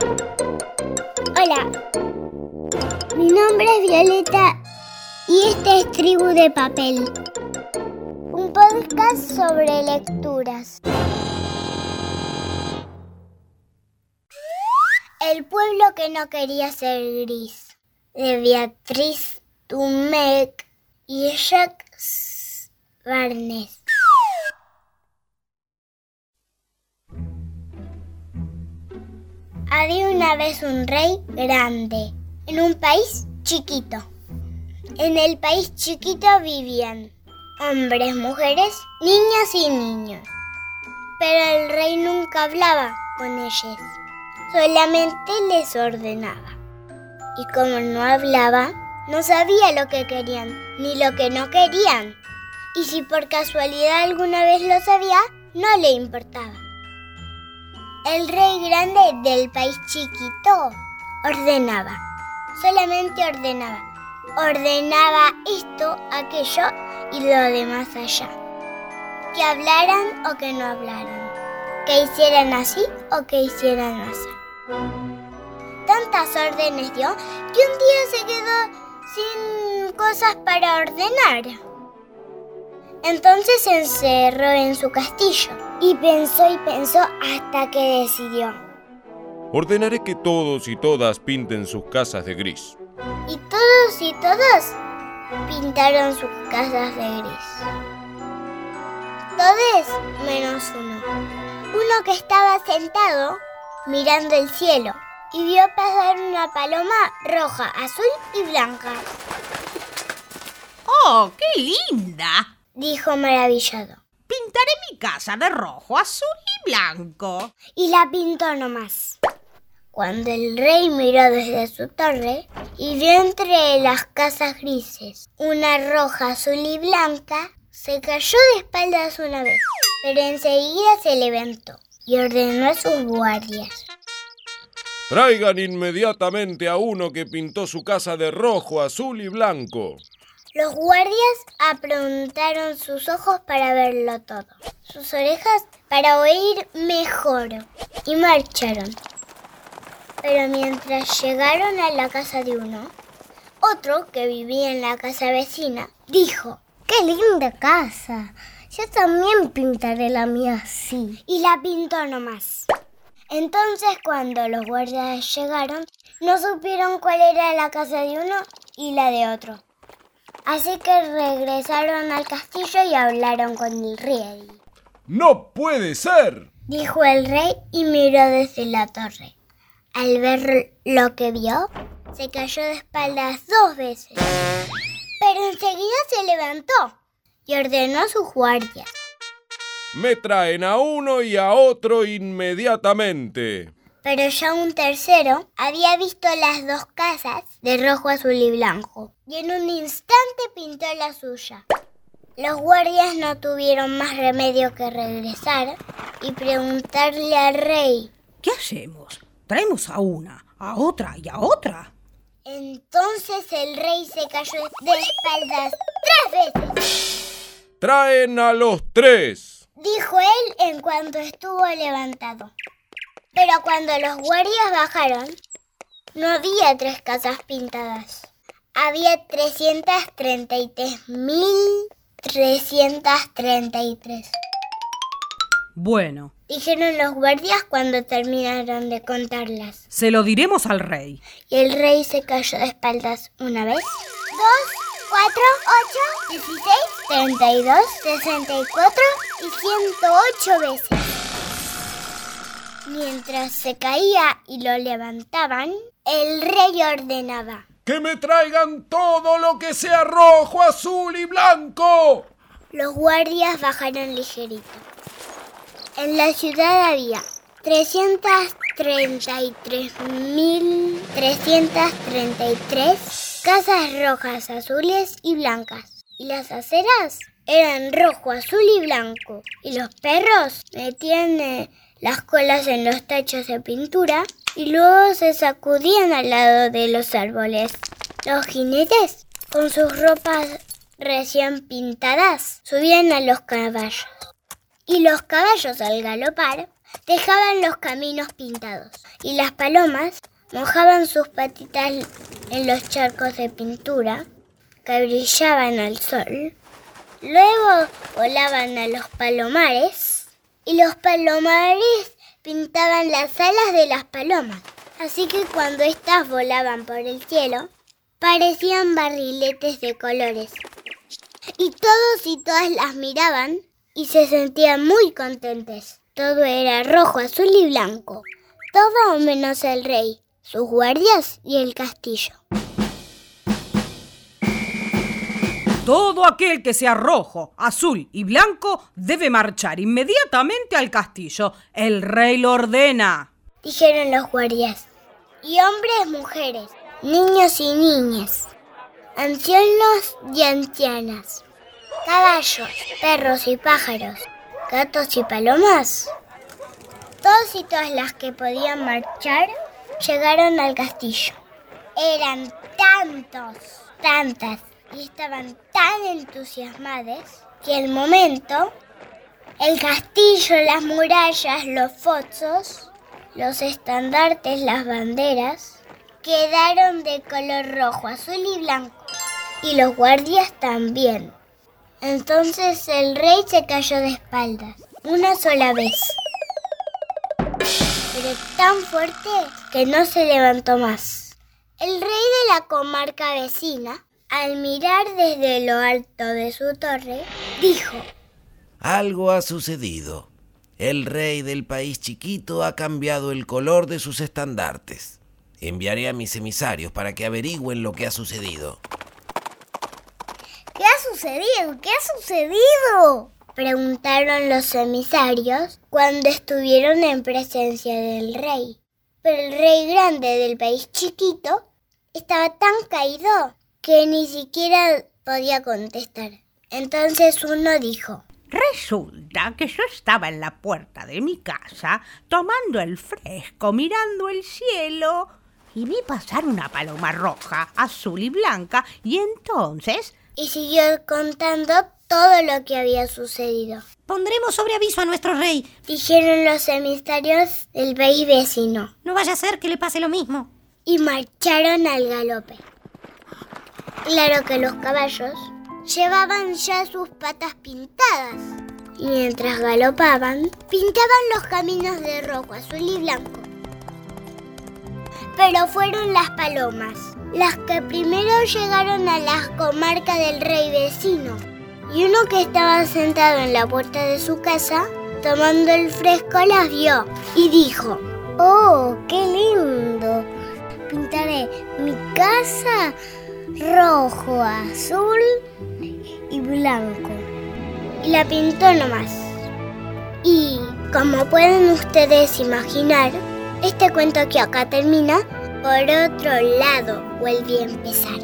Hola, mi nombre es Violeta y este es Tribu de Papel, un podcast sobre lecturas. El pueblo que no quería ser gris, de Beatriz Dumec y Jacques Barnes. Había una vez un rey grande en un país chiquito. En el país chiquito vivían hombres, mujeres, niñas y niños. Pero el rey nunca hablaba con ellos, solamente les ordenaba. Y como no hablaba, no sabía lo que querían ni lo que no querían. Y si por casualidad alguna vez lo sabía, no le importaba. El rey grande del país chiquito ordenaba, solamente ordenaba. Ordenaba esto, aquello y lo demás allá. Que hablaran o que no hablaran. Que hicieran así o que hicieran así. Tantas órdenes dio que un día se quedó sin cosas para ordenar. Entonces se encerró en su castillo y pensó y pensó hasta que decidió. Ordenaré que todos y todas pinten sus casas de gris. Y todos y todas pintaron sus casas de gris. Todos menos uno. Uno que estaba sentado mirando el cielo y vio pasar una paloma roja, azul y blanca. ¡Oh, qué linda! dijo maravillado. Pintaré mi casa de rojo, azul y blanco. Y la pintó nomás. Cuando el rey miró desde su torre y vio entre las casas grises una roja, azul y blanca, se cayó de espaldas una vez, pero enseguida se levantó y ordenó a sus guardias. Traigan inmediatamente a uno que pintó su casa de rojo, azul y blanco. Los guardias aprontaron sus ojos para verlo todo, sus orejas para oír mejor y marcharon. Pero mientras llegaron a la casa de uno, otro que vivía en la casa vecina dijo, ¡Qué linda casa! Yo también pintaré la mía así. Y la pintó nomás. Entonces cuando los guardias llegaron, no supieron cuál era la casa de uno y la de otro. Así que regresaron al castillo y hablaron con el rey. ¡No puede ser! Dijo el rey y miró desde la torre. Al ver lo que vio, se cayó de espaldas dos veces. Pero enseguida se levantó y ordenó a sus guardias. Me traen a uno y a otro inmediatamente. Pero ya un tercero había visto las dos casas de rojo, azul y blanco y en un instante pintó la suya. Los guardias no tuvieron más remedio que regresar y preguntarle al rey. ¿Qué hacemos? Traemos a una, a otra y a otra. Entonces el rey se cayó de espaldas tres veces. Traen a los tres, dijo él en cuanto estuvo levantado. Pero cuando los guardias bajaron, no había tres casas pintadas. Había 333.333. Bueno, Dijeron los guardias cuando terminaron de contarlas. se lo diremos al rey. Y el rey se cayó de espaldas una vez, dos, cuatro, ocho, dieciséis, treinta y dos, sesenta y cuatro y ciento ocho veces. Mientras se caía y lo levantaban, el rey ordenaba. ¡Que me traigan todo lo que sea rojo, azul y blanco! Los guardias bajaron ligerito. En la ciudad había 333.333 casas rojas, azules y blancas. Y las aceras eran rojo, azul y blanco. Y los perros metían eh, las colas en los tachos de pintura y luego se sacudían al lado de los árboles. Los jinetes, con sus ropas recién pintadas, subían a los caballos. Y los caballos al galopar dejaban los caminos pintados y las palomas mojaban sus patitas en los charcos de pintura que brillaban al sol. Luego volaban a los palomares y los palomares pintaban las alas de las palomas. Así que cuando éstas volaban por el cielo, parecían barriletes de colores. Y todos y todas las miraban y se sentían muy contentos. Todo era rojo, azul y blanco. Todo menos el rey, sus guardias y el castillo. Todo aquel que sea rojo, azul y blanco debe marchar inmediatamente al castillo. El rey lo ordena. Dijeron los guardias. Y hombres, mujeres, niños y niñas, ancianos y ancianas, caballos, perros y pájaros, gatos y palomas. Todos y todas las que podían marchar llegaron al castillo. Eran tantos, tantas y estaban tan entusiasmados que al momento el castillo, las murallas, los fozos, los estandartes, las banderas, quedaron de color rojo, azul y blanco. Y los guardias también. Entonces el rey se cayó de espaldas, una sola vez. Pero tan fuerte que no se levantó más. El rey de la comarca vecina al mirar desde lo alto de su torre, dijo, Algo ha sucedido. El rey del país chiquito ha cambiado el color de sus estandartes. Enviaré a mis emisarios para que averigüen lo que ha sucedido. ¿Qué ha sucedido? ¿Qué ha sucedido? Preguntaron los emisarios cuando estuvieron en presencia del rey. Pero el rey grande del país chiquito estaba tan caído que ni siquiera podía contestar. Entonces uno dijo, Resulta que yo estaba en la puerta de mi casa tomando el fresco, mirando el cielo, y vi pasar una paloma roja, azul y blanca, y entonces... Y siguió contando todo lo que había sucedido. Pondremos sobre aviso a nuestro rey, dijeron los emisarios del país vecino. No vaya a ser que le pase lo mismo. Y marcharon al galope. Claro que los caballos llevaban ya sus patas pintadas mientras galopaban pintaban los caminos de rojo, azul y blanco. Pero fueron las palomas las que primero llegaron a las comarcas del rey vecino y uno que estaba sentado en la puerta de su casa tomando el fresco las vio y dijo, ¡Oh, qué lindo! Pintaré mi casa rojo, azul y blanco. Y la pintó nomás. Y como pueden ustedes imaginar, este cuento que acá termina, por otro lado vuelve a empezar.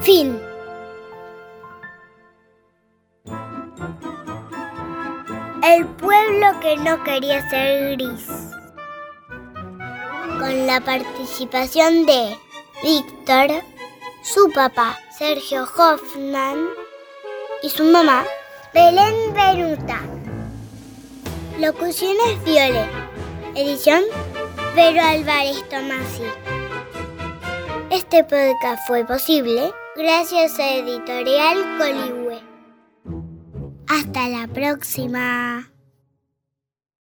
Fin. El pueblo que no quería ser gris. Con la participación de Víctor, su papá Sergio Hoffman y su mamá Belén Beruta. Locuciones Violet. Edición Vero Álvarez Tomasi. Este podcast fue posible gracias a Editorial Coligüe. Hasta la próxima.